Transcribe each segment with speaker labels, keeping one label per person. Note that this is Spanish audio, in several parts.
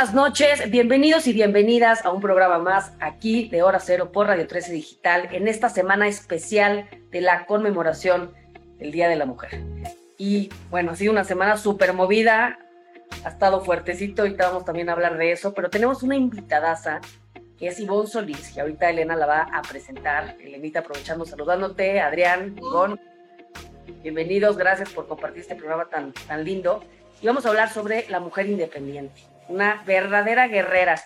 Speaker 1: Buenas noches, bienvenidos y bienvenidas a un programa más aquí de Hora Cero por Radio 13 Digital en esta semana especial de la conmemoración del Día de la Mujer. Y bueno, ha sido una semana súper movida, ha estado fuertecito, ahorita vamos también a hablar de eso, pero tenemos una invitadaza que es Ivonne Solís, que ahorita Elena la va a presentar. Elenita, aprovechando, saludándote, Adrián, Ivonne, bienvenidos, gracias por compartir este programa tan, tan lindo. Y vamos a hablar sobre la mujer independiente una verdadera guerrera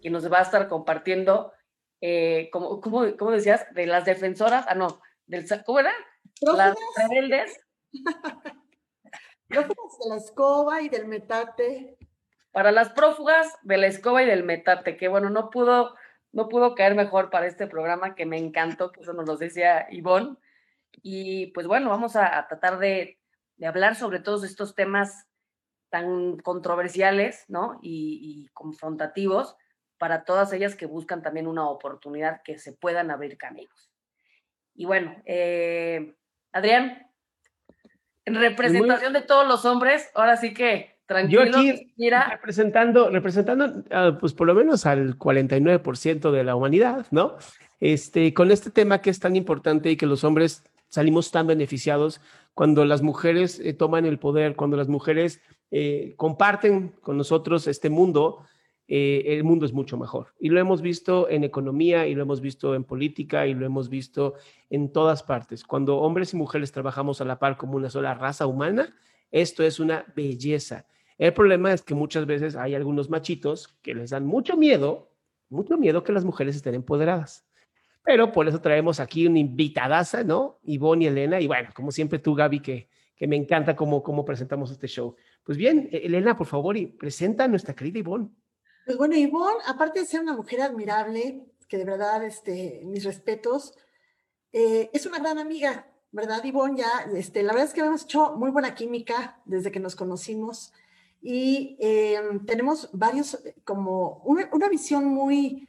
Speaker 1: que nos va a estar compartiendo, eh, como, ¿cómo decías? De las defensoras, ah, no, del, ¿cómo era? Las rebeldes.
Speaker 2: prófugas de la escoba y del metate.
Speaker 1: Para las prófugas de la escoba y del metate, que bueno, no pudo, no pudo caer mejor para este programa, que me encantó, que eso nos lo decía Ivonne. Y pues bueno, vamos a, tratar de, de hablar sobre todos estos temas tan controversiales, ¿no? Y, confrontativos para todas ellas que buscan también una oportunidad que se puedan abrir caminos. Y bueno, eh, Adrián, en representación de todos los hombres, ahora sí que tranquilo.
Speaker 3: Yo aquí mira. representando, representando ah, pues por lo menos al 49% de la humanidad, ¿no? Este, con este tema que es tan importante y que los hombres salimos tan beneficiados cuando las mujeres eh, toman el poder, cuando las mujeres eh, comparten con nosotros este mundo, eh, el mundo es mucho mejor. Y lo hemos visto en economía, y lo hemos visto en política, y lo hemos visto en todas partes. Cuando hombres y mujeres trabajamos a la par como una sola raza humana, esto es una belleza. El problema es que muchas veces hay algunos machitos que les dan mucho miedo, mucho miedo que las mujeres estén empoderadas. Pero por eso traemos aquí una invitadaza, ¿no? Ivonne y Elena. Y bueno, como siempre tú, Gaby, que, que me encanta cómo, cómo presentamos este show. Pues bien, e-, Elena, por favor, y presenta a nuestra querida Ivonne.
Speaker 2: Pues bueno, Ivonne, aparte de ser una mujer admirable, que de verdad, este, mis respetos, eh, es una gran amiga, ¿verdad, Ivonne? Ya, este, la verdad es que hemos hecho muy buena química desde que nos conocimos y em, tenemos varios, como una, una, visión muy,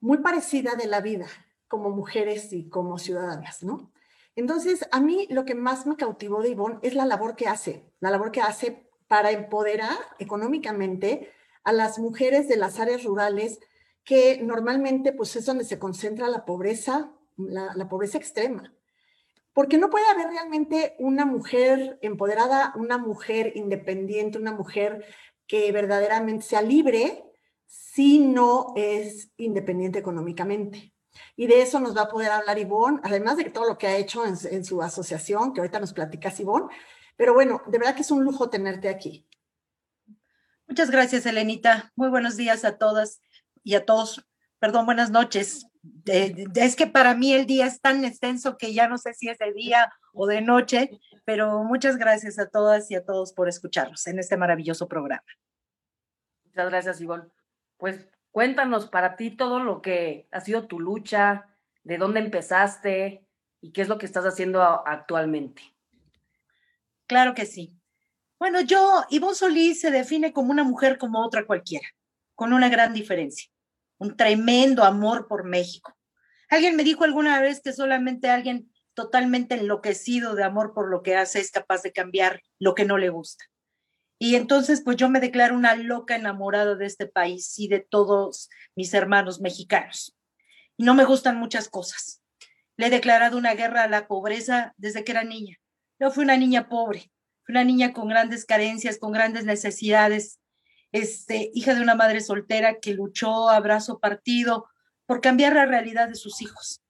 Speaker 2: muy parecida de la vida como mujeres y como ciudadanas, ¿no? Entonces, a mí lo que más me cautivó de Ivonne es la labor que hace, la labor que hace para empoderar económicamente a las mujeres de las áreas rurales que normalmente pues es donde se concentra la pobreza, la, pobreza extrema. Porque no puede haber realmente una mujer empoderada, una mujer independiente, una mujer que verdaderamente sea libre si no es independiente económicamente. Y de eso nos va a poder hablar Ivonne, además de todo lo que ha hecho en, en su asociación, que ahorita nos platicas Ivonne, pero bueno, de verdad que es un lujo tenerte aquí.
Speaker 4: Muchas gracias, Elenita. Muy buenos días a todas y a todos. Perdón, buenas noches. es que para mí el día es tan extenso que ya no sé si es de día o de noche, pero muchas gracias a todas y a todos por escucharnos en este maravilloso programa.
Speaker 1: Muchas gracias, Ivonne. Pues cuéntanos para ti todo lo que ha sido tu lucha, de dónde empezaste y qué es lo que estás haciendo actualmente.
Speaker 4: Claro que sí. Bueno, yo, Ivonne Solís se define como una mujer como otra cualquiera, con una gran diferencia, un tremendo amor por México. Alguien me dijo alguna vez que solamente alguien totalmente enloquecido de amor por lo que hace es capaz de cambiar lo que no le gusta. Y entonces, pues yo me declaro una loca enamorada de este país y de todos mis hermanos mexicanos. Y no me gustan muchas cosas. Le he declarado una guerra a la pobreza desde que era niña. Yo fui una niña pobre, una niña con grandes carencias, con grandes necesidades, este, hija de una madre soltera que luchó a brazo partido por cambiar la realidad de sus hijos.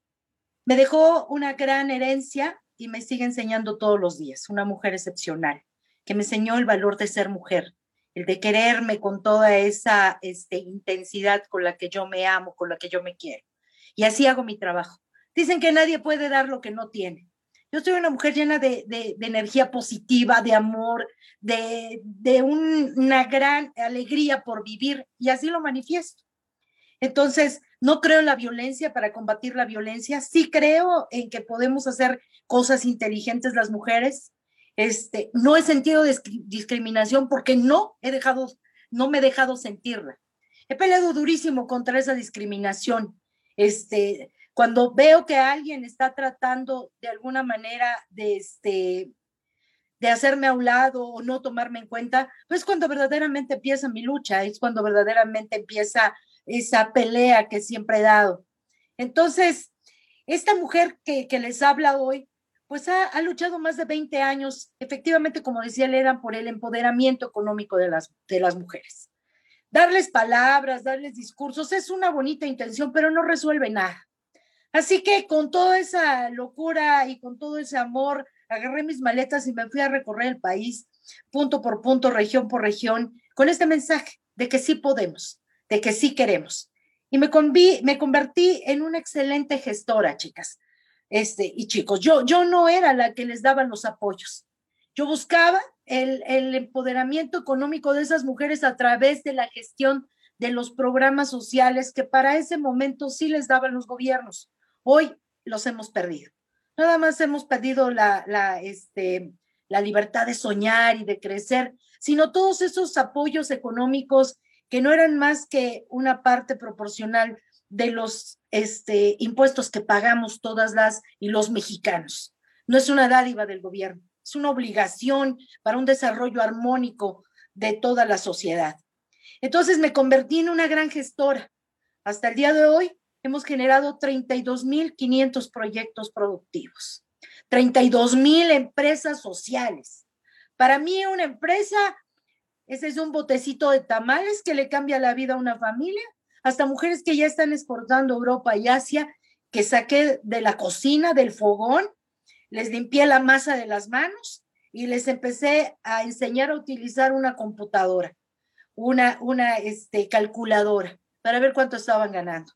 Speaker 4: Me dejó una gran herencia y me sigue enseñando todos los días, una mujer excepcional, que me enseñó el valor de ser mujer, el de quererme con toda esa este, intensidad con la que yo me amo, con la que yo me quiero. Y así hago mi trabajo. Dicen que nadie puede dar lo que no tiene. Yo soy una mujer llena de, energía positiva, de amor, de, una gran alegría por vivir y así lo manifiesto. Entonces, no creo en la violencia para combatir la violencia, sí creo en que podemos hacer cosas inteligentes las mujeres. Este, no he sentido discriminación porque no he dejado, no me he dejado sentirla. He peleado durísimo contra esa discriminación. Este, cuando veo que alguien está tratando de alguna manera de, este, de hacerme a un lado o no tomarme en cuenta, pues cuando verdaderamente empieza mi lucha, es cuando verdaderamente empieza esa pelea que siempre he dado. Entonces, esta mujer que les habla hoy, pues ha, ha, luchado más de 20 años, efectivamente, como decía Leda, por el empoderamiento económico de las, de las mujeres. Darles palabras, darles discursos, es una bonita intención, pero no resuelve nada. Así que con toda esa locura y con todo ese amor, agarré mis maletas y me fui a recorrer el país, punto por punto, región por región, con este mensaje de que sí podemos, de que sí queremos. Y me, conví, me convertí en una excelente gestora, chicas este, y chicos. Yo, yo no era la que les daba los apoyos. Yo buscaba el, el empoderamiento económico de esas mujeres a través de la gestión de los programas sociales que para ese momento sí les daban los gobiernos. Hoy los hemos perdido. Nada más hemos perdido la, la, este, la libertad de soñar y de crecer, sino todos esos apoyos económicos que no eran más que una parte proporcional de los este, impuestos que pagamos todas las y los mexicanos. No es una dádiva del gobierno, es una obligación para un desarrollo armónico de toda la sociedad. Entonces me convertí en una gran gestora. Hasta el día de hoy hemos generado 32.500 proyectos productivos, 32.000 empresas sociales. Para mí una empresa, ese es un botecito de tamales que le cambia la vida a una familia hasta mujeres que ya están exportando Europa y Asia, que saqué de la cocina, del fogón, les limpié la masa de las manos y les empecé a enseñar a utilizar una computadora, una, una este, calculadora, para ver cuánto estaban ganando.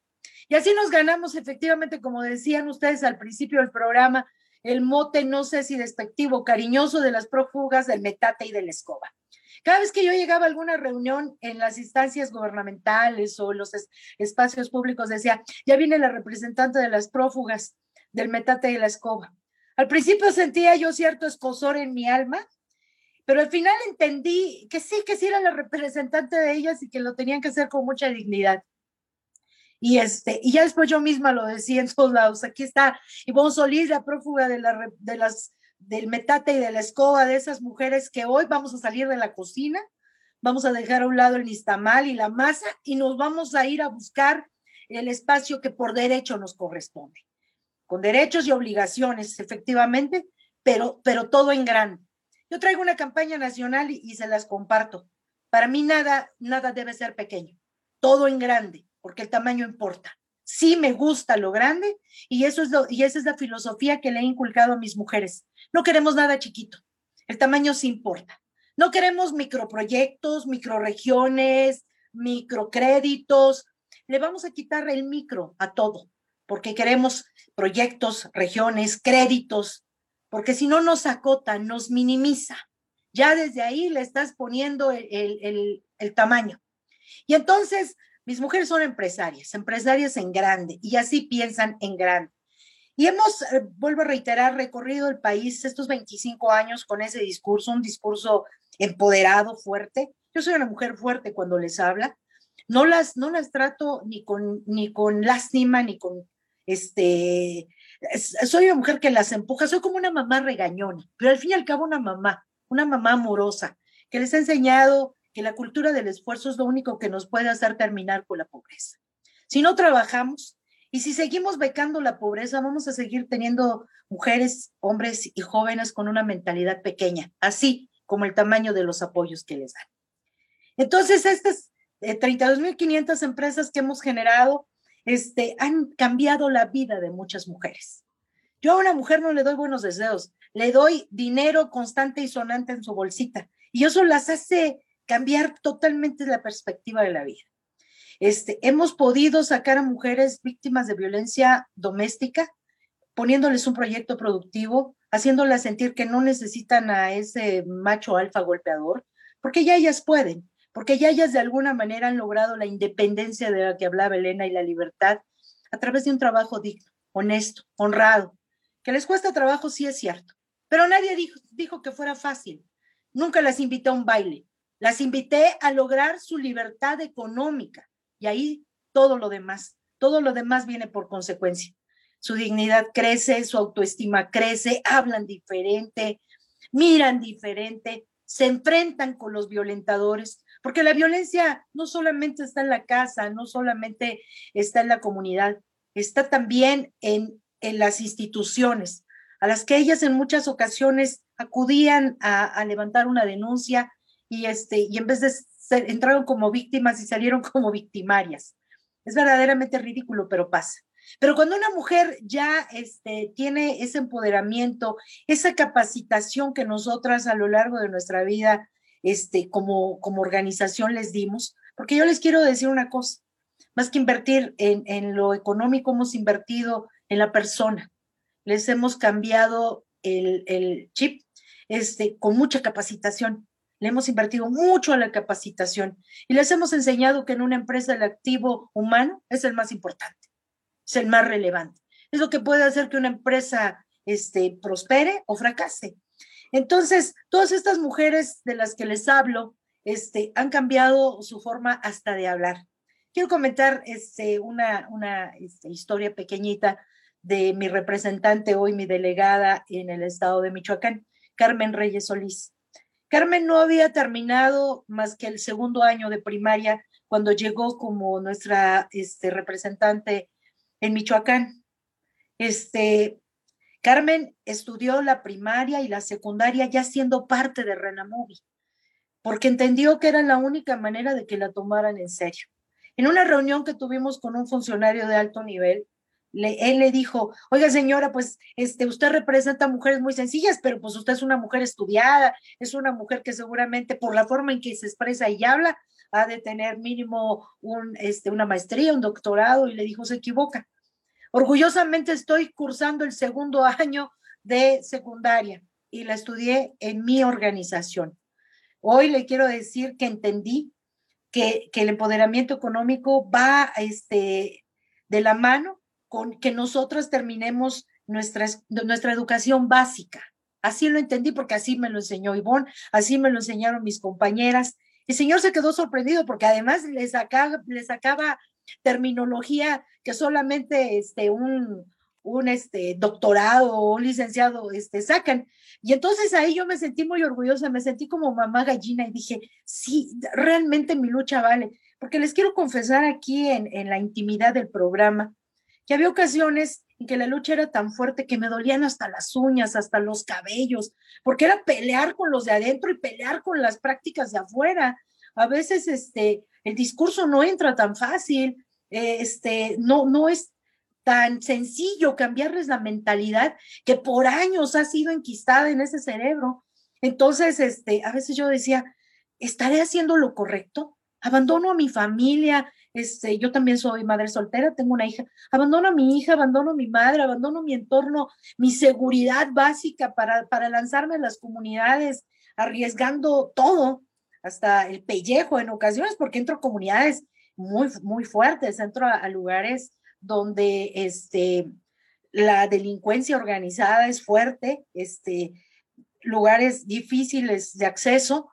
Speaker 4: Y así nos ganamos efectivamente, como decían ustedes al principio del programa, el mote, no sé si despectivo, cariñoso de las prófugas del metate y de la escoba. Cada vez que yo llegaba a alguna reunión en las instancias gubernamentales o los espacios públicos, decía, ya viene la representante de las prófugas del metate y la escoba. Al principio sentía yo cierto escosor en mi alma, pero al final entendí que sí, que sí era la representante de ellas y que lo tenían que hacer con mucha dignidad. Y, este, y ya después yo misma lo decía en todos lados. Aquí está Ivonne Solís, la prófuga de, la, de las del metate y de la escoba de esas mujeres que hoy vamos a salir de la cocina, vamos a dejar a un lado el nistamal y la masa y nos vamos a ir a buscar el espacio que por derecho nos corresponde, con derechos y obligaciones, efectivamente, pero, pero todo en grande. Yo traigo una campaña nacional y, y se las comparto. Para mí nada, nada debe ser pequeño, todo en grande, porque el tamaño importa sí me gusta lo grande y eso es lo, y esa es la filosofía que le he inculcado a mis mujeres. No queremos nada chiquito. El tamaño sí importa. No queremos microproyectos, microregiones, microcréditos. Le vamos a quitar el micro a todo, porque queremos proyectos, regiones, créditos, porque si no nos acota, nos minimiza. Ya desde ahí le estás poniendo el, el, el tamaño. Y entonces mis mujeres son empresarias, empresarias en grande, y así piensan en grande. Y hemos, eh, vuelvo a reiterar, recorrido el país estos 25 años con ese discurso, un discurso empoderado, fuerte. Yo soy una mujer fuerte cuando les habla. No las, no las trato ni con, ni con lástima, ni con, este, soy una mujer que las empuja, soy como una mamá regañona, pero al fin y al cabo una mamá, una mamá amorosa, que les ha enseñado que la cultura del esfuerzo es lo único que nos puede hacer terminar con la pobreza. Si no trabajamos y si seguimos becando la pobreza, vamos a seguir teniendo mujeres, hombres y jóvenes con una mentalidad pequeña, así como el tamaño de los apoyos que les dan. Entonces, estas 32.500 eh, empresas que hemos generado este, han cambiado la vida de muchas mujeres. Yo a una mujer no le doy buenos deseos, le doy dinero constante y sonante en su bolsita. Y eso las hace cambiar totalmente la perspectiva de la vida. Este, hemos podido sacar a mujeres víctimas de violencia doméstica, poniéndoles un proyecto productivo, haciéndolas sentir que no necesitan a ese macho alfa golpeador, porque ya ellas pueden, porque ya ellas de alguna manera han logrado la independencia de la que hablaba Elena y la libertad a través de un trabajo digno, honesto, honrado. Que les cuesta trabajo, sí es cierto, pero nadie dijo, dijo que fuera fácil. Nunca las invité a un baile, las invité a lograr su libertad económica y ahí todo lo demás, todo lo demás viene por consecuencia. Su dignidad crece, su autoestima crece, hablan diferente, miran diferente, se enfrentan con los violentadores, porque la violencia no solamente está en la casa, no solamente está en la comunidad, está también en, en las instituciones, a las que ellas en muchas ocasiones acudían a, levantar una denuncia y, este, y en vez de ser, entraron como víctimas y salieron como victimarias. Es verdaderamente ridículo, pero pasa. Pero cuando una mujer ya este, tiene ese empoderamiento, esa capacitación que nosotras a lo largo de nuestra vida este, como, como organización les dimos, porque yo les quiero decir una cosa, más que invertir en, lo económico, hemos invertido en la persona. Les hemos cambiado el, el chip este, con mucha capacitación. Le hemos invertido mucho a la capacitación y les hemos enseñado que en una empresa el activo humano es el más importante, es el más relevante. Es lo que puede hacer que una empresa este, prospere o fracase. Entonces, todas estas mujeres de las que les hablo este, han cambiado su forma hasta de hablar. Quiero comentar este, una, una este, historia pequeñita de mi representante hoy, mi delegada en el estado de Michoacán, Carmen Reyes Solís. Carmen no había terminado más que el segundo año de primaria cuando llegó como nuestra este, representante en Michoacán. Este, Carmen estudió la primaria y la secundaria ya siendo parte de Renamovi, porque entendió que era la única manera de que la tomaran en serio. En una reunión que tuvimos con un funcionario de alto nivel, él le dijo, oiga señora, pues este, usted representa mujeres muy sencillas, pero pues usted es una mujer estudiada, es una mujer que seguramente por la forma en que se expresa y habla, ha de tener mínimo un, este, una maestría, un doctorado, y le dijo, se equivoca. Orgullosamente estoy cursando el segundo año de secundaria y la estudié en mi organización. Hoy le quiero decir que entendí que, que el empoderamiento económico va este, de la mano con que nosotros terminemos nuestra, nuestra educación básica. Así lo entendí porque así me lo enseñó Ivonne, así me lo enseñaron mis compañeras. El señor se quedó sorprendido porque además le sacaba, le sacaba terminología que solamente este, un, un este, doctorado o un licenciado este, sacan. Y entonces ahí yo me sentí muy orgullosa, me sentí como mamá gallina y dije, sí, realmente mi lucha vale. Porque les quiero confesar aquí en, en la intimidad del programa había ocasiones en que la lucha era tan fuerte que me dolían hasta las uñas, hasta los cabellos, porque era pelear con los de adentro y pelear con las prácticas de afuera. A veces este, el discurso no entra tan fácil, eh, este, no, no es tan sencillo cambiarles la mentalidad que por años ha sido enquistada en ese cerebro. Entonces, este, a veces yo decía, ¿estaré haciendo lo correcto? Abandono a mi familia, este, yo también soy madre soltera, tengo una hija, abandono a mi hija, abandono a mi madre, abandono mi entorno, mi seguridad básica para, para lanzarme a las comunidades, arriesgando todo, hasta el pellejo en ocasiones, porque entro a comunidades muy, muy fuertes, entro a, lugares donde este, la delincuencia organizada es fuerte, este, lugares difíciles de acceso,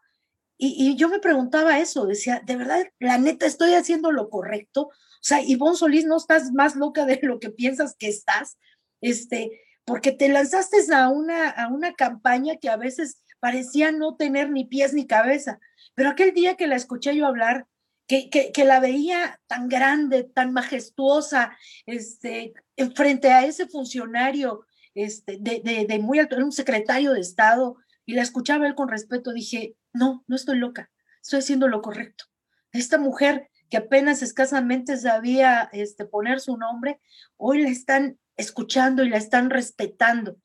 Speaker 4: y, yo me preguntaba eso, decía, ¿de verdad, la neta, estoy haciendo lo correcto? O sea, Ivonne Solís, no estás más loca de lo que piensas que estás, este, porque te lanzaste a una, a una campaña que a veces parecía no tener ni pies ni cabeza. Pero aquel día que la escuché yo hablar, que, que, que la veía tan grande, tan majestuosa, este, frente a ese funcionario este, de, de, de muy alto, un secretario de Estado, y la escuchaba él con respeto, dije, no, no estoy loca, estoy haciendo lo correcto. Esta mujer que apenas escasamente sabía este, poner su nombre, hoy la están escuchando y la están respetando.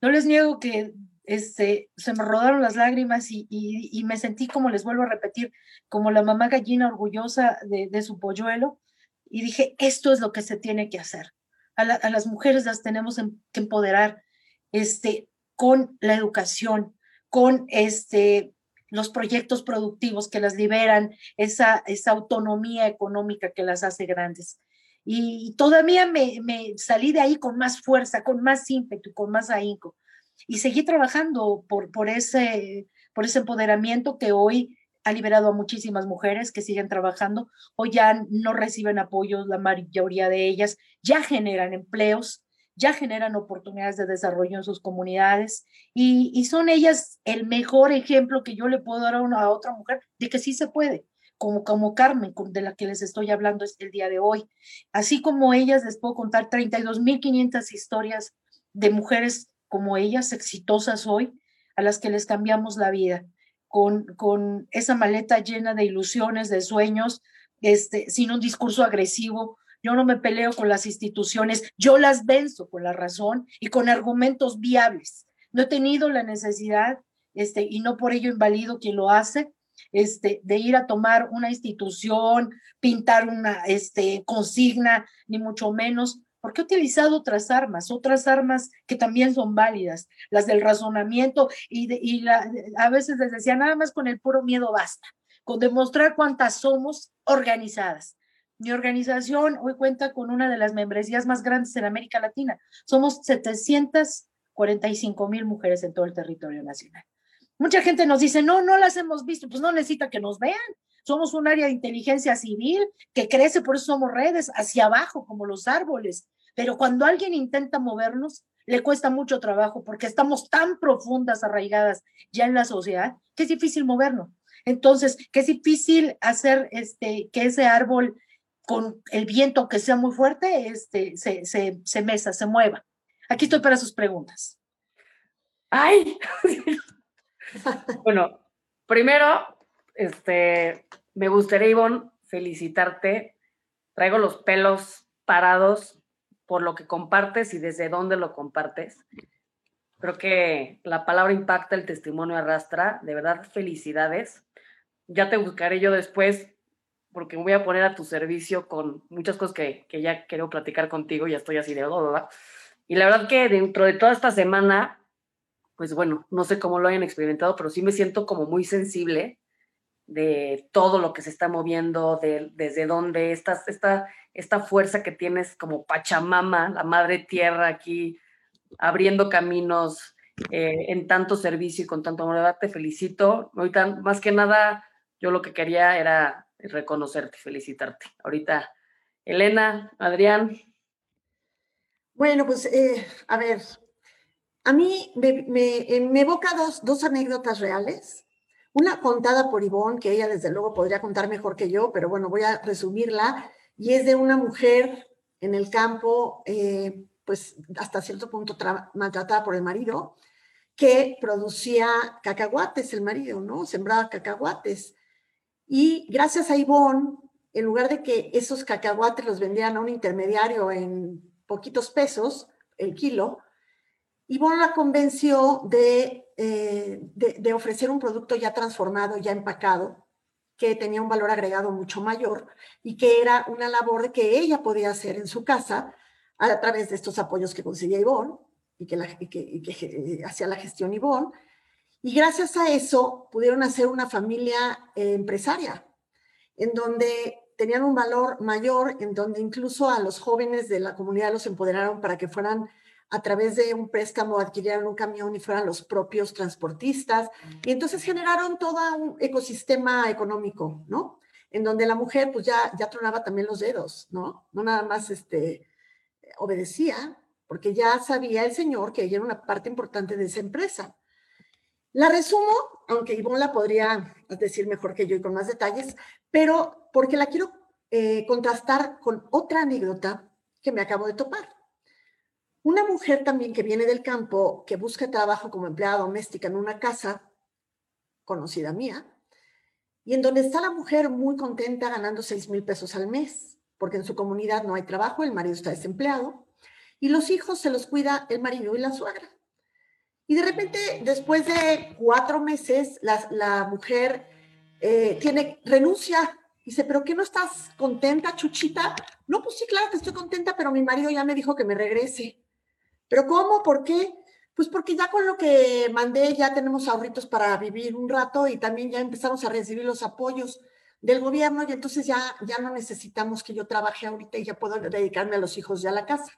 Speaker 4: No les niego que este, se me rodaron las lágrimas y, me sentí, como les vuelvo a repetir, como la mamá gallina orgullosa de, su polluelo. Y dije, esto es lo que se tiene que hacer. A, las mujeres las tenemos que empoderar este, con la educación, con este, los proyectos productivos que las liberan, esa, esa autonomía económica que las hace grandes. Y todavía me, me, salí de ahí con más fuerza, con más ímpetu, con más ahínco. Y seguí trabajando por, por, ese, por ese empoderamiento que hoy ha liberado a muchísimas mujeres que siguen trabajando. Hoy ya no reciben apoyo, la mayoría de ellas ya generan empleos, ya generan oportunidades de desarrollo en sus comunidades y, son ellas el mejor ejemplo que yo le puedo dar a, una, otra mujer de que sí se puede. Como, como Carmen, de la que les estoy hablando el día de hoy. Así como ellas, les puedo contar 32.500 historias de mujeres como ellas, exitosas hoy, a las que les cambiamos la vida, con, con esa maleta llena de ilusiones, de sueños, este, sin un discurso agresivo, yo no me peleo con las instituciones, yo las venzo con la razón y con argumentos viables. No he tenido la necesidad, este, y no por ello invalido quien lo hace, este, de ir a tomar una institución, pintar una este, consigna, ni mucho menos, porque he utilizado otras armas, otras armas que también son válidas, las del razonamiento, y, y a veces les decía, nada más con el puro miedo basta, con demostrar cuántas somos organizadas. Mi organización hoy cuenta con una de las membresías más grandes en América Latina. Somos 745 mil mujeres en todo el territorio nacional. Mucha gente nos dice, no, no las hemos visto, pues no necesita que nos vean. Somos un área de inteligencia civil que crece, por eso somos redes hacia abajo, como los árboles. Pero cuando alguien intenta movernos, le cuesta mucho trabajo porque estamos tan profundas, arraigadas ya en la sociedad, que es difícil movernos. Entonces, que es difícil hacer este, que ese árbol con el viento que sea muy fuerte, este, se, se, se mesa, se mueva. Aquí estoy para sus preguntas.
Speaker 1: ¡Ay! bueno, primero, este, me gustaría, Ivonne, felicitarte. Traigo los pelos parados por lo que compartes y desde dónde lo compartes. Creo que la palabra impacta, el testimonio arrastra. De verdad, felicidades. Ya te buscaré yo después porque me voy a poner a tu servicio con muchas cosas que, que ya quiero platicar contigo, ya estoy así de ¿verdad? Y la verdad que dentro de toda esta semana, pues bueno, no sé cómo lo hayan experimentado, pero sí me siento como muy sensible de todo lo que se está moviendo, de, desde dónde esta, esta, esta fuerza que tienes como Pachamama, la madre tierra aquí, abriendo caminos eh, en tanto servicio y con tanto amor. Te felicito. Ahorita, más que nada, yo lo que quería era reconocerte, felicitarte. Ahorita, Elena, Adrián.
Speaker 2: Bueno, pues, eh, a ver, a mí me, me, me evoca dos, dos anécdotas reales. Una contada por Ivonne, que ella desde luego podría contar mejor que yo, pero bueno, voy a resumirla, y es de una mujer en el campo, eh, pues hasta cierto punto maltratada por el marido, que producía cacahuates, el marido, ¿no? Sembraba cacahuates. Y gracias a Ivonne, en lugar de que esos cacahuates los vendían a un intermediario en poquitos pesos el kilo, Ivonne la convenció de, eh, de, ofrecer un producto ya transformado, ya empacado, que tenía un valor agregado mucho mayor y que era una labor que ella podía hacer en su casa a través de estos apoyos que conseguía Ivonne y que eh, hacía la gestión Ivonne y gracias a eso pudieron hacer una familia eh, empresaria, en donde tenían un valor mayor, en donde incluso a los jóvenes de la comunidad los empoderaron para que fueran a través de un préstamo, adquirieran un camión y fueran los propios transportistas. Y entonces generaron todo un ecosistema económico, ¿no? En donde la mujer pues ya, ya tronaba también los dedos, ¿no? No nada más este, obedecía, porque ya sabía el señor que ella era una parte importante de esa empresa. La resumo, aunque Ivonne la podría decir mejor que yo y con más detalles, pero porque la quiero eh, contrastar con otra anécdota que me acabo de topar. Una mujer también que viene del campo, que busca trabajo como empleada doméstica en una casa conocida mía, y en donde está la mujer muy contenta ganando 6 mil pesos al mes, porque en su comunidad no hay trabajo, el marido está desempleado, y los hijos se los cuida el marido y la suegra. Y de repente, después de cuatro meses, la, mujer eh, tiene, renuncia. Dice, ¿pero qué no estás contenta, Chuchita? No, pues sí, claro que estoy contenta, pero mi marido ya me dijo que me regrese. ¿Pero cómo? ¿Por qué? Pues porque ya con lo que mandé ya tenemos ahorritos para vivir un rato y también ya empezamos a recibir los apoyos del gobierno y entonces ya, ya no necesitamos que yo trabaje ahorita y ya puedo dedicarme a los hijos ya a la casa.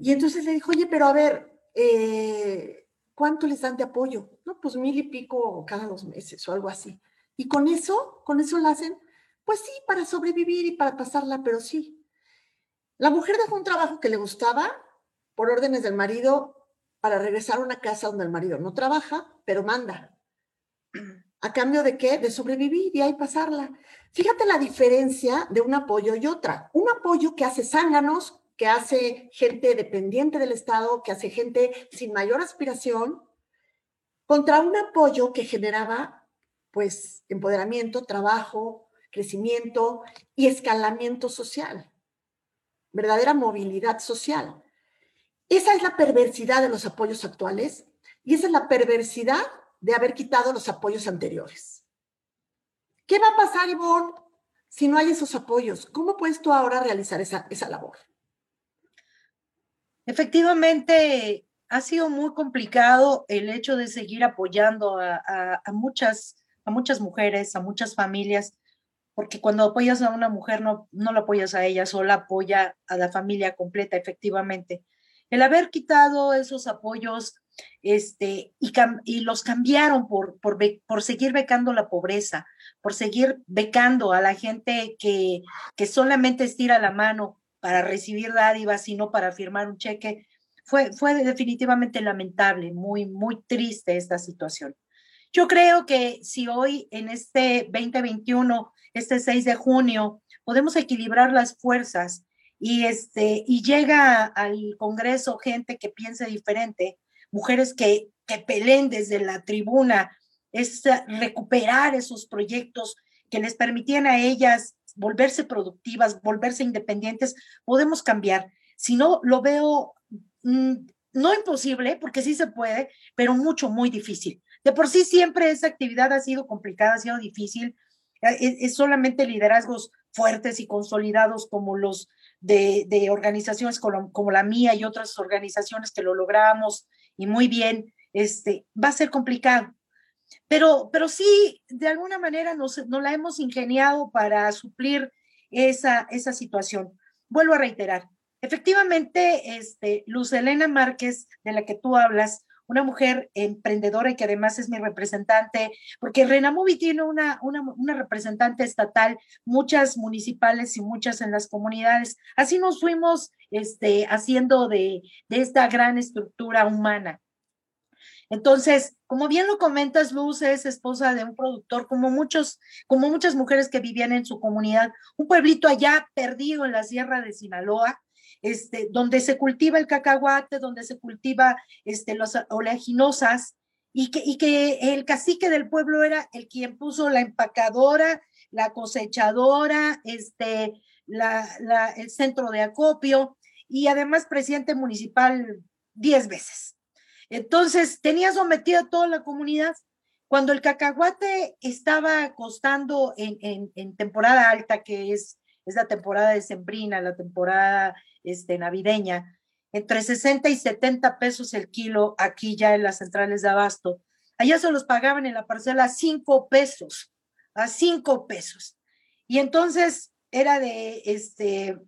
Speaker 2: Y entonces le dijo, oye, pero a ver, eh, ¿cuánto les dan de apoyo? No, pues mil y pico cada dos meses o algo así. Y con eso, con eso lo hacen, pues sí, para sobrevivir y para pasarla, pero sí. La mujer dejó un trabajo que le gustaba por órdenes del marido para regresar a una casa donde el marido no trabaja, pero manda. ¿A cambio de qué? De sobrevivir y ahí pasarla. Fíjate la diferencia de un apoyo y otra. Un apoyo que hace zánganos, que hace gente dependiente del Estado, que hace gente sin mayor aspiración, contra un apoyo que generaba, pues, empoderamiento, trabajo, crecimiento y escalamiento social, verdadera movilidad social. Esa es la perversidad de los apoyos actuales y esa es la perversidad de haber quitado los apoyos anteriores. ¿Qué va a pasar, Ivonne, si no hay esos apoyos? ¿Cómo puedes tú ahora realizar esa, esa labor?
Speaker 4: Efectivamente, ha sido muy complicado el hecho de seguir apoyando a, muchas, a muchas mujeres, a muchas familias, porque cuando apoyas a una mujer no, no la apoyas a ella sola, apoya a la familia completa, efectivamente. El haber quitado esos apoyos este, y, y los cambiaron por, por, por, seguir becando la pobreza, por seguir becando a la gente que, que solamente estira la mano para recibir dádivas, sino para firmar un cheque. Fue, fue definitivamente lamentable, muy, muy triste esta situación. Yo creo que si hoy en este 2021, este 6 de junio, podemos equilibrar las fuerzas y, este, y llega al Congreso gente que piense diferente, mujeres que, que peleen desde la tribuna, es recuperar esos proyectos que les permitían a ellas volverse productivas, volverse independientes, podemos cambiar. Si no, lo veo mm, no imposible, porque sí se puede, pero mucho, muy difícil. De por sí siempre esa actividad ha sido complicada, ha sido difícil. Eh, es, es solamente liderazgos fuertes y consolidados como los de, de organizaciones como, como, la mía y otras organizaciones que lo logramos y muy bien, este, va a ser complicado. Pero, pero sí, de alguna manera nos, nos la hemos ingeniado para suplir esa, esa situación. Vuelvo a reiterar, efectivamente, este, Luz Elena Márquez, de la que tú hablas, una mujer emprendedora y que además es mi representante, porque Renamovi tiene una, una, representante estatal, muchas municipales y muchas en las comunidades. Así nos fuimos este, haciendo de, de esta gran estructura humana. Entonces, como bien lo comentas, Luz es esposa de un productor, como muchos, como muchas mujeres que vivían en su comunidad, un pueblito allá perdido en la sierra de Sinaloa, este, donde se cultiva el cacahuate, donde se cultiva este, las oleaginosas, y que, y que el cacique del pueblo era el quien puso la empacadora, la cosechadora, este, la, el centro de acopio, y además presidente municipal diez veces. Entonces, tenía sometida a toda la comunidad. Cuando el cacahuate estaba costando en, temporada alta, que es, es la temporada de sembrina, la temporada este, navideña, entre 60 y 70 pesos el kilo aquí ya en las centrales de abasto. Allá se los pagaban en la parcela a 5 pesos, a 5 pesos. Y entonces era de, este,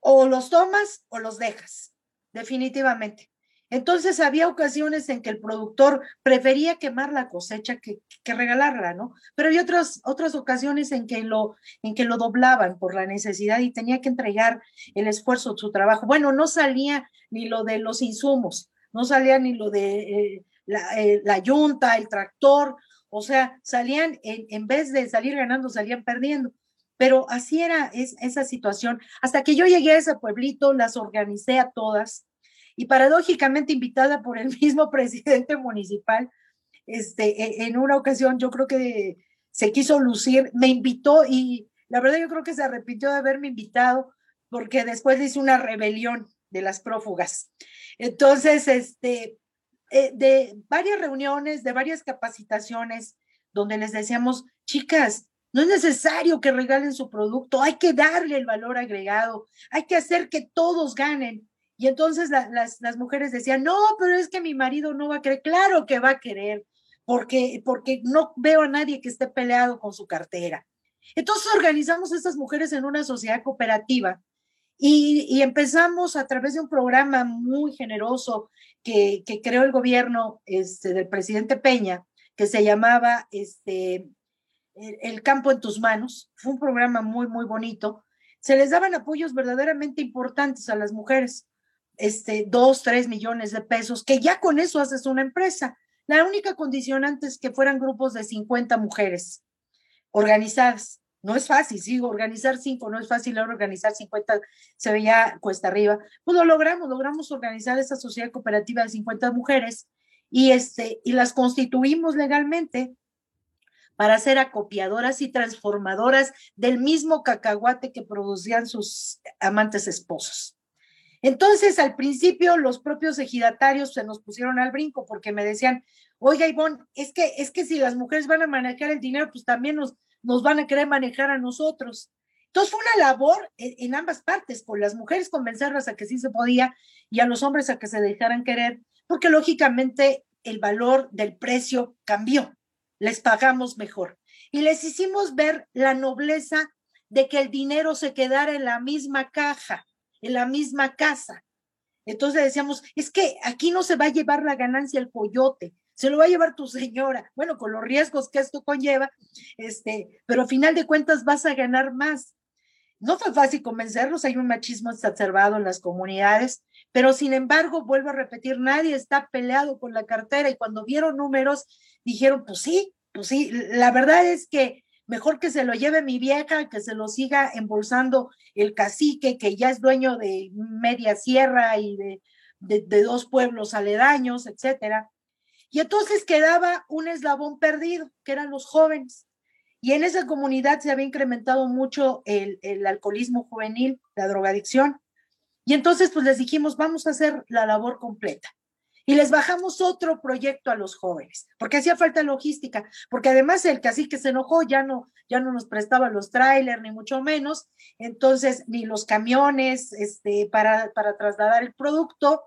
Speaker 4: o los tomas o los dejas, definitivamente. Entonces había ocasiones en que el productor prefería quemar la cosecha que, que, regalarla, ¿no? Pero había otras, otras ocasiones en que, lo, en que lo doblaban por la necesidad y tenía que entregar el esfuerzo su trabajo. Bueno, no salía ni lo de los insumos, no salía ni lo de eh, la, eh, la, yunta, el tractor, o sea, salían, en, en, vez de salir ganando, salían perdiendo. Pero así era es, esa situación. Hasta que yo llegué a ese pueblito, las organicé a todas y paradójicamente invitada por el mismo presidente municipal, este, e, en una ocasión yo creo que se quiso lucir, me invitó y la verdad yo creo que se arrepintió de haberme invitado porque después hizo una rebelión de las prófugas. Entonces, este, eh, de varias reuniones, de varias capacitaciones, donde les decíamos, chicas, no es necesario que regalen su producto, hay que darle el valor agregado, hay que hacer que todos ganen. Y entonces la, las, las, mujeres decían, no, pero es que mi marido no va a querer. Claro que va a querer, porque, porque no veo a nadie que esté peleado con su cartera. Entonces organizamos estas mujeres en una sociedad cooperativa y, y empezamos a través de un programa muy generoso que, que creó el gobierno este, del presidente Peña, que se llamaba este, el campo en tus manos. Fue un programa muy, muy bonito se les daban apoyos verdaderamente importantes a las mujeres, este, dos, tres millones de pesos, que ya con eso haces una empresa. La única condicionante es que fueran grupos de 50 mujeres organizadas. No es fácil, sí, organizar cinco, no es fácil ahora organizar 50, se veía cuesta arriba. Pues lo logramos, logramos organizar esa sociedad cooperativa de 50 mujeres y, este, y las constituimos legalmente para ser acopiadoras y transformadoras del mismo cacahuate que producían sus amantes esposos. Entonces, al principio, los propios ejidatarios se nos pusieron al brinco porque me decían, oiga, Ivonne, es que, es que si las mujeres van a manejar el dinero, pues también nos, nos van a querer manejar a nosotros. Entonces fue una labor en, ambas partes, con las mujeres convencerlas a que sí se podía y a los hombres a que se dejaran querer, porque lógicamente el valor del precio cambió, les pagamos mejor y les hicimos ver la nobleza de que el dinero se quedara en la misma caja, en la misma casa. Entonces decíamos, es que aquí no se va a llevar la ganancia el coyote, se lo va a llevar tu señora. Bueno, con los riesgos que esto conlleva, este, pero al final de cuentas vas a ganar más. No fue fácil convencerlos, hay un machismo exacerbado en las comunidades, pero sin embargo, vuelvo a repetir, nadie está peleado con la cartera y cuando vieron números dijeron, pues sí, pues sí, la verdad es que mejor que se lo lleve mi vieja, que se lo siga embolsando el cacique, que ya es dueño de media sierra y de, de dos pueblos aledaños, etcétera. Y entonces quedaba un eslabón perdido, que eran los jóvenes. Y en esa comunidad se había incrementado mucho el, alcoholismo juvenil, la drogadicción. Y entonces pues les dijimos, vamos a hacer la labor completa. Y les bajamos otro proyecto a los jóvenes, porque hacía falta logística, porque además el cacique se enojó, ya no, ya no nos prestaba los trailers, ni mucho menos, entonces, ni los camiones este, para, para trasladar el producto,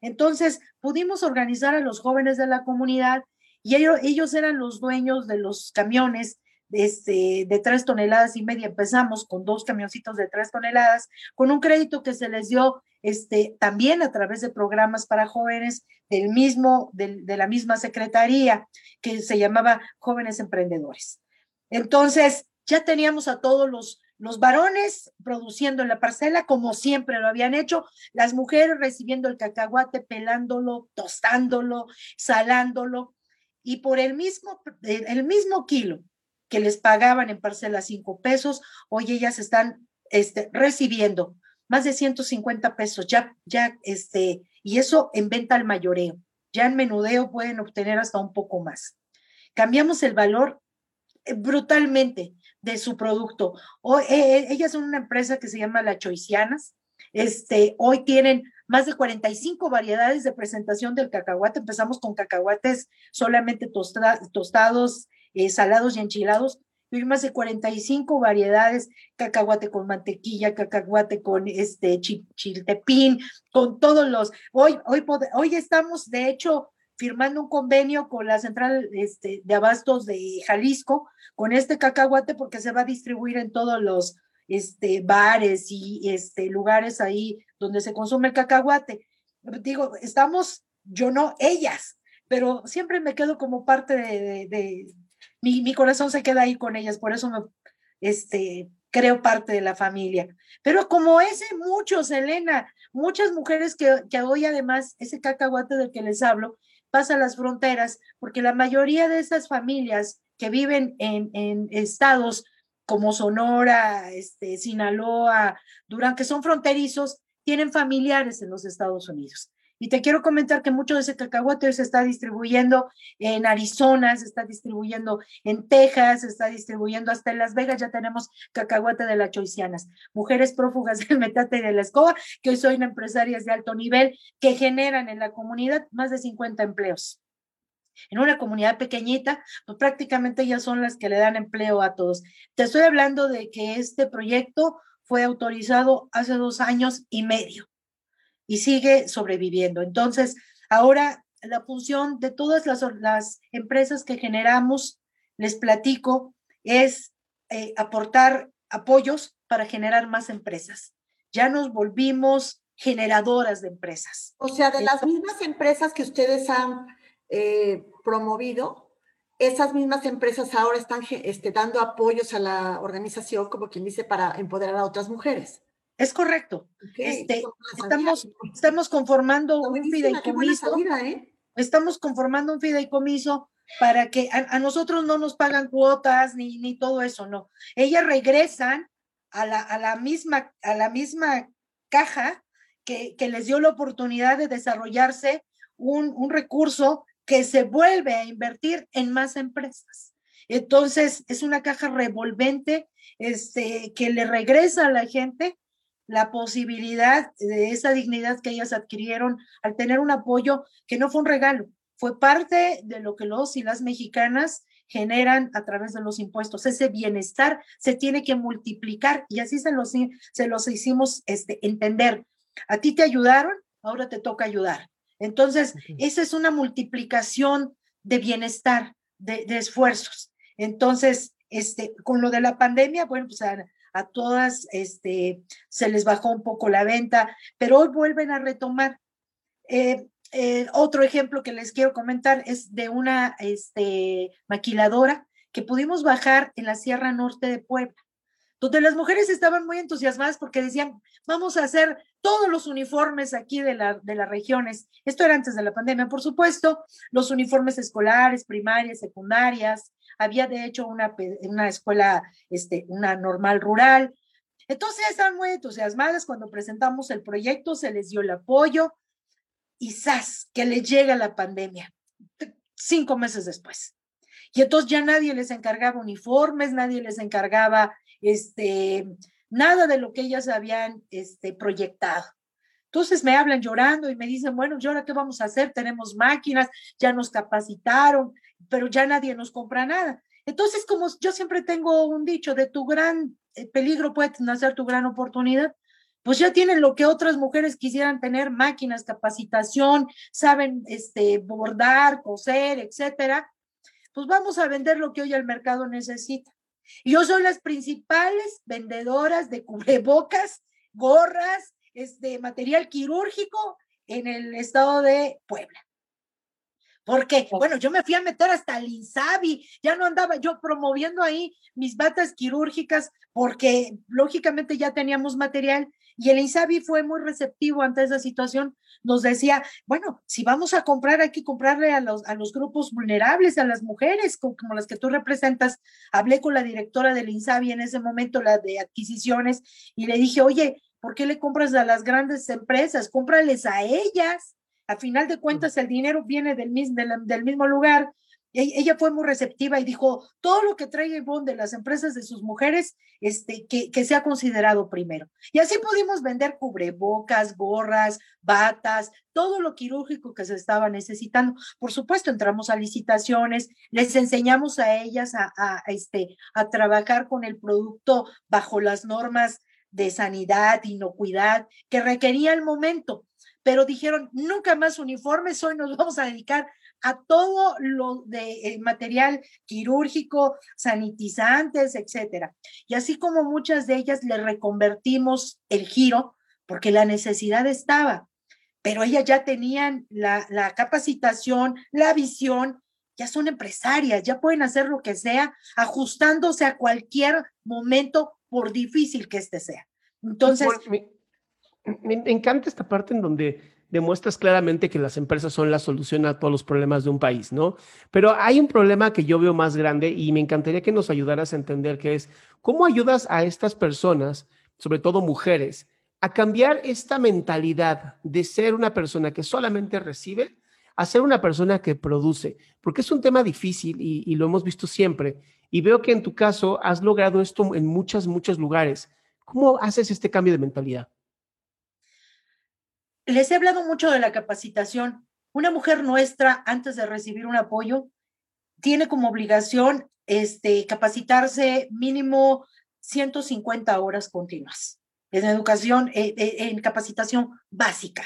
Speaker 4: entonces, pudimos organizar a los jóvenes de la comunidad y ellos, eran los dueños de los camiones este, de tres toneladas y media. Empezamos con dos camioncitos de tres toneladas, con un crédito que se les dio este, también a través de programas para jóvenes del mismo, de la misma secretaría que se llamaba Jóvenes Emprendedores. Entonces, ya teníamos a todos los, los varones produciendo en la parcela como siempre lo habían hecho, las mujeres recibiendo el cacahuate, pelándolo, tostándolo, salándolo, y por el mismo, el mismo kilo que les pagaban en parcela cinco pesos, hoy ellas están este, recibiendo más de 150 pesos, ya, ya, este, y eso en venta al mayoreo. Ya en menudeo pueden obtener hasta un poco más. Cambiamos el valor eh, brutalmente de su producto. Hoy, eh, eh, ellas son una empresa que se llama La Choicianas. Este, hoy tienen más de 45 variedades de presentación del cacahuate. Empezamos con cacahuates solamente tostados, eh, salados y enchilados. Hay más de 45 variedades, cacahuate con mantequilla, cacahuate con este chiltepín, con todos los. Hoy, hoy, hoy estamos, de hecho, firmando un convenio con la central este, de abastos de Jalisco con este cacahuate porque se va a distribuir en todos los este, bares y este, lugares ahí donde se consume el cacahuate. Digo, estamos, yo no, ellas, pero siempre me quedo como parte de, mi, mi, corazón se queda ahí con ellas, por eso me, este, creo parte de la familia. Pero como ese, muchos, Elena, muchas mujeres que, que hoy además, ese cacahuate del que les hablo, pasa las fronteras, porque la mayoría de esas familias que viven en, en estados como Sonora, este, Sinaloa, Durán, que son fronterizos, tienen familiares en los Estados Unidos. Y te quiero comentar que mucho de ese cacahuate se está distribuyendo en Arizona, se está distribuyendo en Texas, se está distribuyendo hasta en Las Vegas, ya tenemos cacahuate de las choicianas, mujeres prófugas del metate y de la escoba, que hoy son empresarias de alto nivel, que generan en la comunidad más de 50 empleos. En una comunidad pequeñita, pues prácticamente ellas son las que le dan empleo a todos. Te estoy hablando de que este proyecto fue autorizado hace dos años y medio y sigue sobreviviendo. Entonces, ahora la función de todas las, las empresas que generamos, les platico, es eh, aportar apoyos para generar más empresas. Ya nos volvimos generadoras de empresas.
Speaker 2: O sea, de las mismas empresas que ustedes han eh, promovido, esas mismas empresas ahora están este, dando apoyos a la organización, como quien dice, para empoderar a otras mujeres.
Speaker 4: Es correcto. Este, estamos, estamos conformando un fideicomiso. ¿eh? Estamos conformando un fideicomiso para que a, nosotros no nos pagan cuotas ni, ni todo eso, no. Ellas regresan a la, a la, misma, a la misma caja que, que les dio la oportunidad de desarrollarse un, un recurso que se vuelve a invertir en más empresas. Entonces, es una caja revolvente este, que le regresa a la gente la posibilidad de esa dignidad que ellas adquirieron al tener un apoyo que no fue un regalo, fue parte de lo que los y las mexicanas generan a través de los impuestos. Ese bienestar se tiene que multiplicar y así se los, se los hicimos este, entender. A ti te ayudaron, ahora te toca ayudar. Entonces, esa es una multiplicación de bienestar, de, esfuerzos. Entonces, este, con lo de la pandemia, bueno, pues a, a, todas este, se les bajó un poco la venta, pero hoy vuelven a retomar. Eh, eh, otro ejemplo que les quiero comentar es de una este, maquiladora que pudimos bajar en la Sierra Norte de Puebla, donde las mujeres estaban muy entusiasmadas porque decían, vamos a hacer todos los uniformes aquí de, la, de las regiones. Esto era antes de la pandemia, por supuesto, los uniformes escolares, primarias, secundarias. Había de hecho una, una escuela, este, una normal rural. Entonces estaban muy entusiasmadas cuando presentamos el proyecto, se les dio el apoyo, y ¡zas! que le llega la pandemia, cinco meses después. Y entonces ya nadie les encargaba uniformes, nadie les encargaba este, nada de lo que ellas habían este, proyectado. Entonces me hablan llorando y me dicen, bueno, ¿y ahora qué vamos a hacer? Tenemos máquinas, ya nos capacitaron, pero ya nadie nos compra nada. Entonces, como yo siempre tengo un dicho, de tu gran eh, peligro puede nacer tu gran oportunidad pues ya tienen lo que otras mujeres quisieran tener, máquinas, capacitación, saben este, bordar, coser, etcétera. Pues vamos a vender lo que hoy el mercado necesita. Yo soy las principales vendedoras de cubrebocas, gorras, este, material quirúrgico en el estado de Puebla. Porque, bueno, yo me fui a meter hasta el INSABI, ya no andaba yo promoviendo ahí mis batas quirúrgicas, porque lógicamente ya teníamos material y el INSABI fue muy receptivo ante esa situación. Nos decía, bueno, si vamos a comprar, hay que comprarle a los, a los grupos vulnerables, a las mujeres como, las que tú representas. Hablé con la directora del INSABI en ese momento, la de adquisiciones, y le dije, oye, ¿por qué le compras a las grandes empresas? Cómprales a ellas. A final de cuentas, el dinero viene del mismo, lugar e-, ella fue muy receptiva y dijo, todo lo que trae Ivonne de las empresas de sus mujeres, este, que, sea considerado primero. Y así pudimos vender cubrebocas, gorras, batas, todo lo quirúrgico que se estaba necesitando. Por supuesto, entramos a licitaciones, les enseñamos a ellas a, este, a trabajar con el producto bajo las normas de sanidad, inocuidad que requería el momento pero dijeron, nunca más uniformes, hoy nos vamos a dedicar a todo lo de eh, material quirúrgico, sanitizantes, etcétera. Y así como muchas de ellas le reconvertimos el giro, porque la necesidad estaba, pero ellas ya tenían la, la capacitación, la visión, ya son empresarias, ya pueden hacer lo que sea, ajustándose a cualquier momento, por difícil que este sea. Entonces...
Speaker 3: me, me encanta esta parte en donde demuestras claramente que las empresas son la solución a todos los problemas de un país, ¿no? Pero hay un problema que yo veo más grande y me encantaría que nos ayudaras a entender que es cómo ayudas a estas personas, sobre todo mujeres, a cambiar esta mentalidad de ser una persona que solamente recibe a ser una persona que produce, porque es un tema difícil y, y lo hemos visto siempre. Y veo que en tu caso has logrado esto en muchos, muchos lugares. ¿Cómo haces este cambio de mentalidad?
Speaker 4: les he hablado mucho de la capacitación. Una mujer nuestra, antes de recibir un apoyo, tiene como obligación este, capacitarse mínimo 150 horas continuas en educación, eh, eh, en capacitación básica,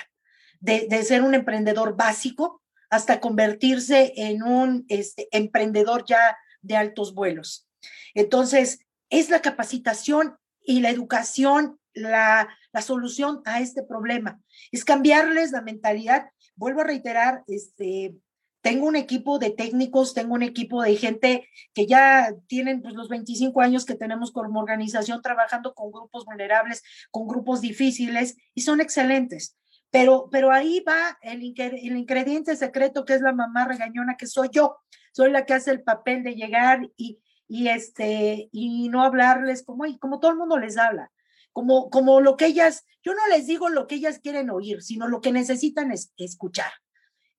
Speaker 4: de, ser un emprendedor básico hasta convertirse en un este, emprendedor ya de altos vuelos. Entonces, es la capacitación y la educación la, la solución a este problema. Es cambiarles la mentalidad. Vuelvo a reiterar, este, tengo un equipo de técnicos, tengo un equipo de gente que ya tienen pues, los 25 años que tenemos como organización trabajando con grupos vulnerables, con grupos difíciles y son excelentes. Pero, pero ahí va el, el ingrediente secreto que es la mamá regañona que soy yo. Soy la que hace el papel de llegar y, y, este, y no hablarles como, como todo el mundo les habla. Como, como lo que ellas, yo no les digo lo que ellas quieren oír, sino lo que necesitan es escuchar.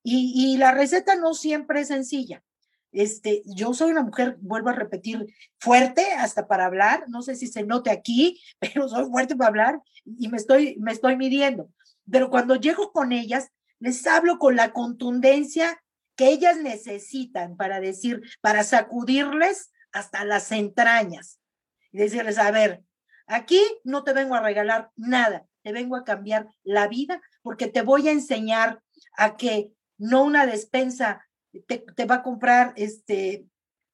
Speaker 4: Y, la receta no siempre es sencilla. Este, yo soy una mujer, vuelvo a repetir, fuerte hasta para hablar, no sé si se note aquí, pero soy fuerte para hablar y me estoy, me estoy midiendo. Pero cuando llego con ellas, les hablo con la contundencia que ellas necesitan para decir, para sacudirles hasta las entrañas y decirles, a ver, aquí no te vengo a regalar nada, te vengo a cambiar la vida porque te voy a enseñar a que no una despensa te, va a comprar este,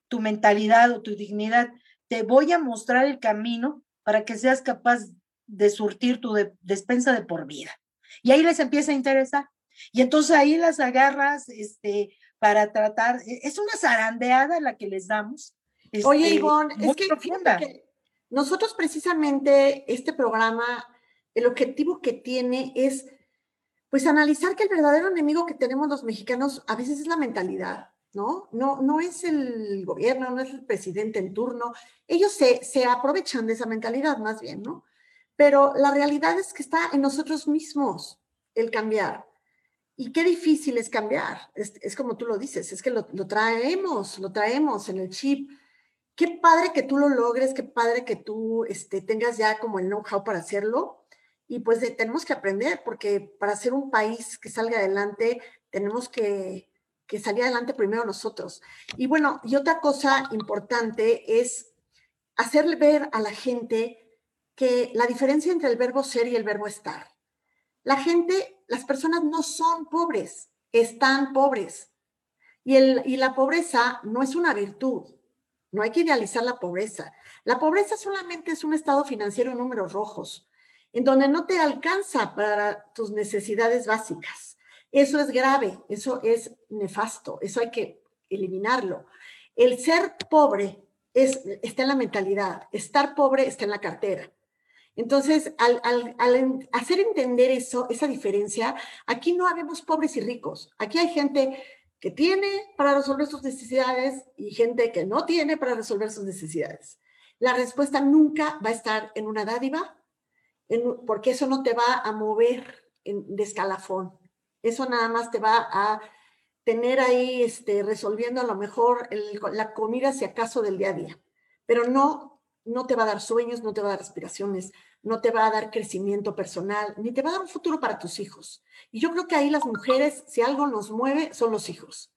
Speaker 4: tu mentalidad o tu dignidad. Te voy a mostrar el camino para que seas capaz de surtir tu despensa de por vida. Y ahí les empieza a interesar. Y entonces ahí las agarras este, para tratar, e, es una zarandeada la que les damos.
Speaker 2: Oye, este, Ivonne, es que, profunda. que nosotros precisamente este programa, el objetivo que tiene es pues analizar que el verdadero enemigo que tenemos los mexicanos a veces es la mentalidad, ¿no? No, no es el gobierno, no es el presidente en turno. Ellos se, se aprovechan de esa mentalidad más bien, ¿no? Pero la realidad es que está en nosotros mismos el cambiar. Y qué difícil es cambiar. Es, como tú lo dices, es que lo, lo, traemos, lo traemos en el chip. Qué padre que tú lo logres, qué padre que tú este, tengas ya como el know-how para hacerlo, y pues tenemos que aprender, porque para ser un país que salga adelante, tenemos que, que salir adelante primero nosotros. Y bueno, y otra cosa importante es hacerle ver a la gente que la diferencia entre el verbo ser y el verbo estar. La gente, las personas no son pobres, están pobres. Y, la pobreza no es una virtud, no hay que idealizar la pobreza. La pobreza solamente es un estado financiero en números rojos en donde no te alcanza para tus necesidades básicas. Eso es grave, eso es nefasto, eso hay que eliminarlo. El ser pobre es, está en la mentalidad, estar pobre está en la cartera. Entonces, al, al, hacer entender eso, esa diferencia, aquí no habemos pobres y ricos. Aquí hay gente que tiene para resolver sus necesidades y gente que no tiene para resolver sus necesidades. La respuesta nunca va a estar en una dádiva porque eso no te va a mover de escalafón. Eso nada más te va a tener ahí este, resolviendo a lo mejor la comida si acaso del día a día, pero no, no te va a dar sueños, no te va a dar aspiraciones, no te va a dar crecimiento personal, ni te va a dar un futuro para tus hijos. Y yo creo que ahí las mujeres, si algo nos mueve, son los hijos,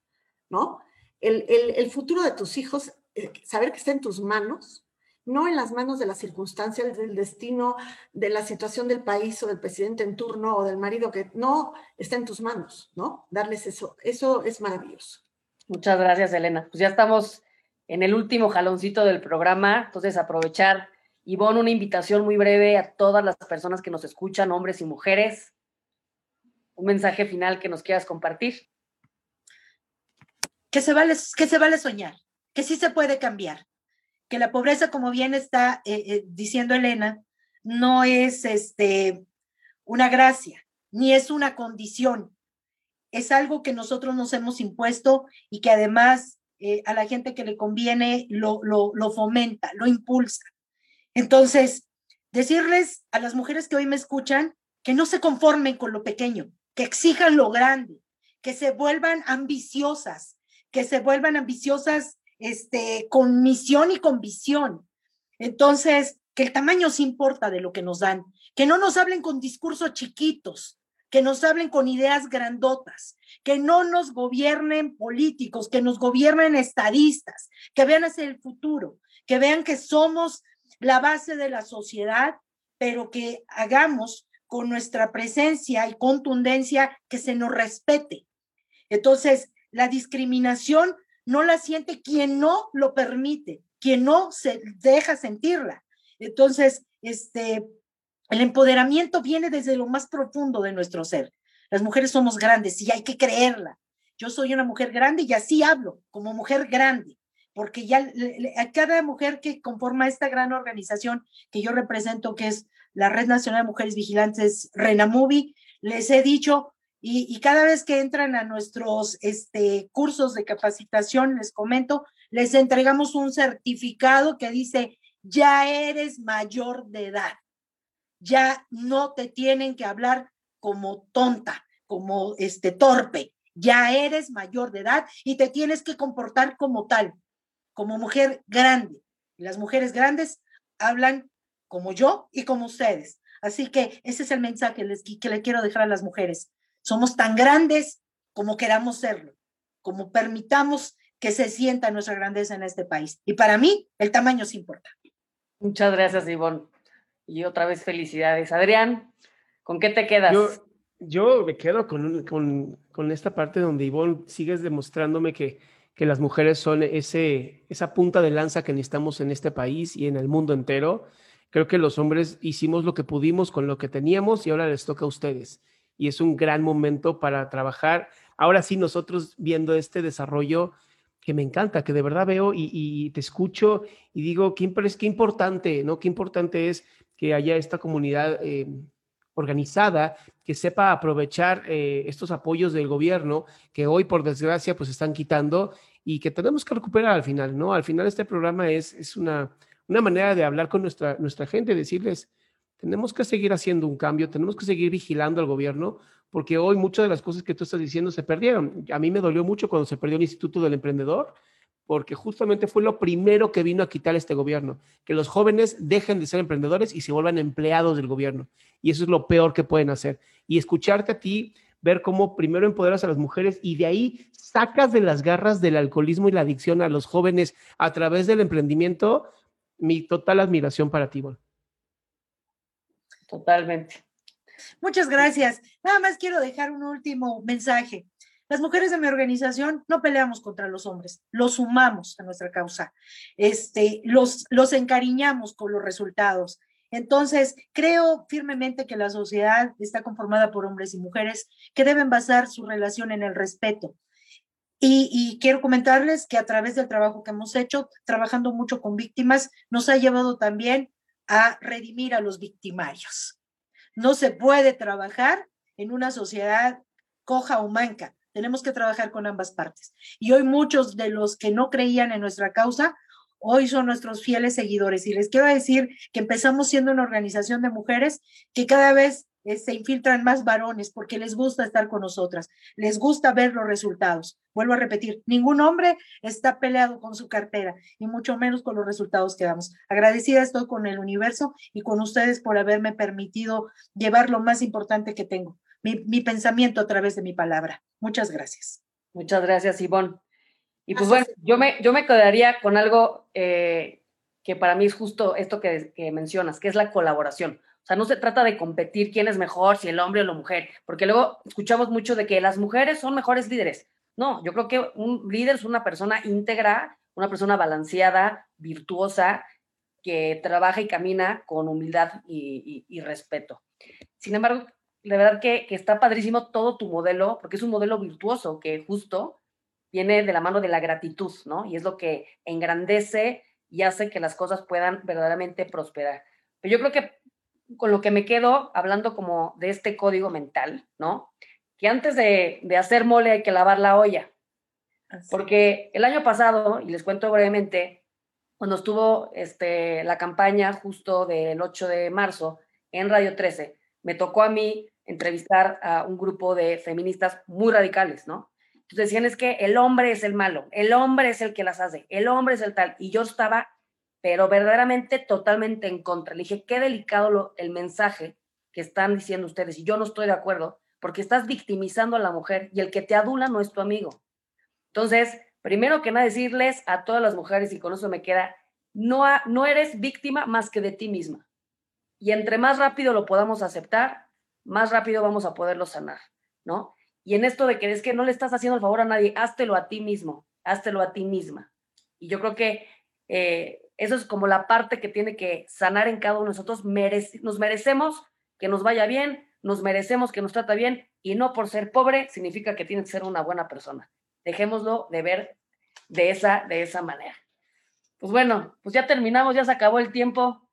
Speaker 2: ¿no? El, el, el futuro de tus hijos, eh, saber que está en tus manos, no en las manos de las circunstancias, del destino, de la situación del país o del presidente en turno o del marido, que no está en tus manos, ¿no? Darles eso, eso es maravilloso.
Speaker 1: Muchas gracias, Elena. Pues ya estamos en el último jaloncito del programa, entonces aprovechar, Ivonne, una invitación muy breve a todas las personas que nos escuchan, hombres y mujeres, un mensaje final que nos quieras compartir.
Speaker 4: Que se vale, que se vale soñar, que sí se puede cambiar, que la pobreza, como bien está eh, eh, diciendo Elena, no es este, una gracia, ni es una condición. Es algo que nosotros nos hemos impuesto y que además eh, a la gente que le conviene lo, lo, lo fomenta, lo impulsa. Entonces, decirles a las mujeres que hoy me escuchan que no se conformen con lo pequeño, que exijan lo grande, que se vuelvan ambiciosas, que se vuelvan ambiciosas este, con misión y con visión. Entonces, que el tamaño sí importa de lo que nos dan, que no nos hablen con discursos chiquitos, que nos hablen con ideas grandotas, que no nos gobiernen políticos, que nos gobiernen estadistas, que vean hacia el futuro, que vean que somos la base de la sociedad, pero que hagamos con nuestra presencia y contundencia que se nos respete. Entonces, la discriminación no la siente quien no lo permite, quien no se deja sentirla. Entonces, este, el empoderamiento viene desde lo más profundo de nuestro ser. Las mujeres somos grandes y hay que creerla. yo soy una mujer grande y así hablo, como mujer grande, porque ya a cada mujer que conforma esta gran organización que yo represento, que es la Red Nacional de Mujeres Vigilantes Renamubi, les he dicho, y, cada vez que entran a nuestros este, cursos de capacitación, les comento, les entregamos un certificado que dice, ya eres mayor de edad, ya no te tienen que hablar como tonta, como este torpe, ya eres mayor de edad y te tienes que comportar como tal, como mujer grande. Las mujeres grandes hablan como yo y como ustedes. Así que ese es el mensaje que le quiero dejar a las mujeres. Somos tan grandes como queramos serlo, como permitamos que se sienta nuestra grandeza en este país. Y para mí, el tamaño sí importa.
Speaker 1: Muchas gracias, Ivonne. Y otra vez felicidades. Adrián, ¿con qué te quedas?
Speaker 3: Yo, me quedo con, con, con, esta parte donde Ivonne sigues demostrándome que, que las mujeres son ese, esa punta de lanza que necesitamos en este país y en el mundo entero. Creo que los hombres hicimos lo que pudimos con lo que teníamos y ahora les toca a ustedes y es un gran momento para trabajar. Ahora sí, nosotros viendo este desarrollo que me encanta, que de verdad veo y, te escucho y digo, qué, qué importante, ¿no? Qué importante es que haya esta comunidad eh, organizada que sepa aprovechar eh, estos apoyos del gobierno que hoy, por desgracia, pues están quitando y que tenemos que recuperar al final, ¿no? Al final este programa es, es una, una manera de hablar con nuestra, nuestra gente, decirles, tenemos que seguir haciendo un cambio, tenemos que seguir vigilando al gobierno, porque hoy muchas de las cosas que tú estás diciendo se perdieron. A mí me dolió mucho cuando se perdió el Instituto del Emprendedor, porque justamente fue lo primero que vino a quitar este gobierno, que los jóvenes dejen de ser emprendedores y se vuelvan empleados del gobierno. Y eso es lo peor que pueden hacer. Y escucharte a ti, ver cómo primero empoderas a las mujeres y de ahí sacas de las garras del alcoholismo y la adicción a los jóvenes a través del emprendimiento, mi total admiración para ti, Bon.
Speaker 1: Totalmente.
Speaker 4: Muchas gracias. Nada más quiero dejar un último mensaje. Las mujeres de mi organización no peleamos contra los hombres, los sumamos a nuestra causa, este, los, los encariñamos con los resultados. Entonces, creo firmemente que la sociedad está conformada por hombres y mujeres que deben basar su relación en el respeto. Y, y, quiero comentarles que a través del trabajo que hemos hecho, trabajando mucho con víctimas, nos ha llevado también a redimir a los victimarios. No se puede trabajar en una sociedad coja o manca. Tenemos que trabajar con ambas partes. Y hoy muchos de los que no creían en nuestra causa, hoy son nuestros fieles seguidores. Y les quiero decir que empezamos siendo una organización de mujeres que cada vez eh, se infiltran más varones porque les gusta estar con nosotras, les gusta ver los resultados. Vuelvo a repetir, ningún hombre está peleado con su cartera y mucho menos con los resultados que damos. Agradecida estoy con el universo y con ustedes por haberme permitido llevar lo más importante que tengo, mi, pensamiento a través de mi palabra. Muchas gracias.
Speaker 1: Muchas gracias, Ivonne. Y pues bueno, yo me, yo me quedaría con algo eh, que para mí es justo esto que, que mencionas, que es la colaboración. O sea, no se trata de competir quién es mejor, si el hombre o la mujer, porque luego escuchamos mucho de que las mujeres son mejores líderes. No, yo creo que un líder es una persona íntegra, una persona balanceada, virtuosa, que trabaja y camina con humildad y, respeto. Sin embargo, de verdad que, que, está padrísimo todo tu modelo, porque es un modelo virtuoso que justo viene de la mano de la gratitud, ¿no? Y es lo que engrandece y hace que las cosas puedan verdaderamente prosperar. Pero yo creo que con lo que me quedo hablando como de este código mental, ¿no? Que antes de, hacer mole hay que lavar la olla. Porque el año pasado, y les cuento brevemente, cuando estuvo este, la campaña justo del 8 de marzo en Radio 13, me tocó a mí entrevistar a un grupo de feministas muy radicales, ¿no? Entonces decían es que el hombre es el malo, el hombre es el que las hace, el hombre es el tal. Y yo estaba pero verdaderamente totalmente en contra. Le dije, qué delicado lo, el mensaje que están diciendo ustedes, y yo no estoy de acuerdo, porque estás victimizando a la mujer y el que te adula no es tu amigo. Entonces, primero que nada, decirles a todas las mujeres, y con eso me queda, no, no eres víctima más que de ti misma. Y entre más rápido lo podamos aceptar, más rápido vamos a poderlo sanar, ¿no? Y en esto de que es que no le estás haciendo el favor a nadie, háztelo a ti mismo, háztelo a ti misma. Y yo creo que eh, eso es como la parte que tiene que sanar en cada uno de nosotros. nos merecemos que nos vaya bien, nos merecemos que nos trata bien y no por ser pobre significa que tienes que ser una buena persona. Dejémoslo de ver de esa, de esa manera. Pues bueno, pues ya terminamos, ya se acabó el tiempo.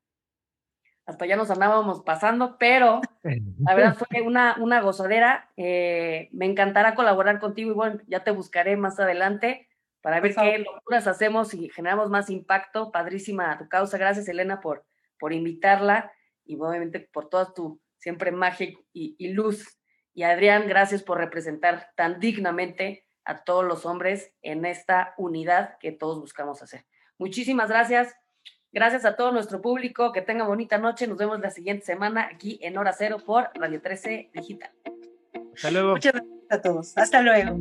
Speaker 1: Hasta ya nos andábamos pasando, pero la verdad fue una, una gozadera. Eh, me encantará colaborar contigo y bueno, ya te buscaré más adelante para ver qué locuras hacemos y generamos más impacto. Padrísima tu causa. Gracias, Elena, por, por invitarla y obviamente por toda tu siempre magia y, y luz. Y Adrián, gracias por representar tan dignamente a todos los hombres en esta unidad que todos buscamos hacer. Muchísimas gracias. Gracias a todo nuestro público. Que tengan bonita noche. Nos vemos la siguiente semana aquí en Hora Cero por Radio 13 Digital.
Speaker 3: Hasta luego.
Speaker 4: Muchas gracias a todos. Hasta luego.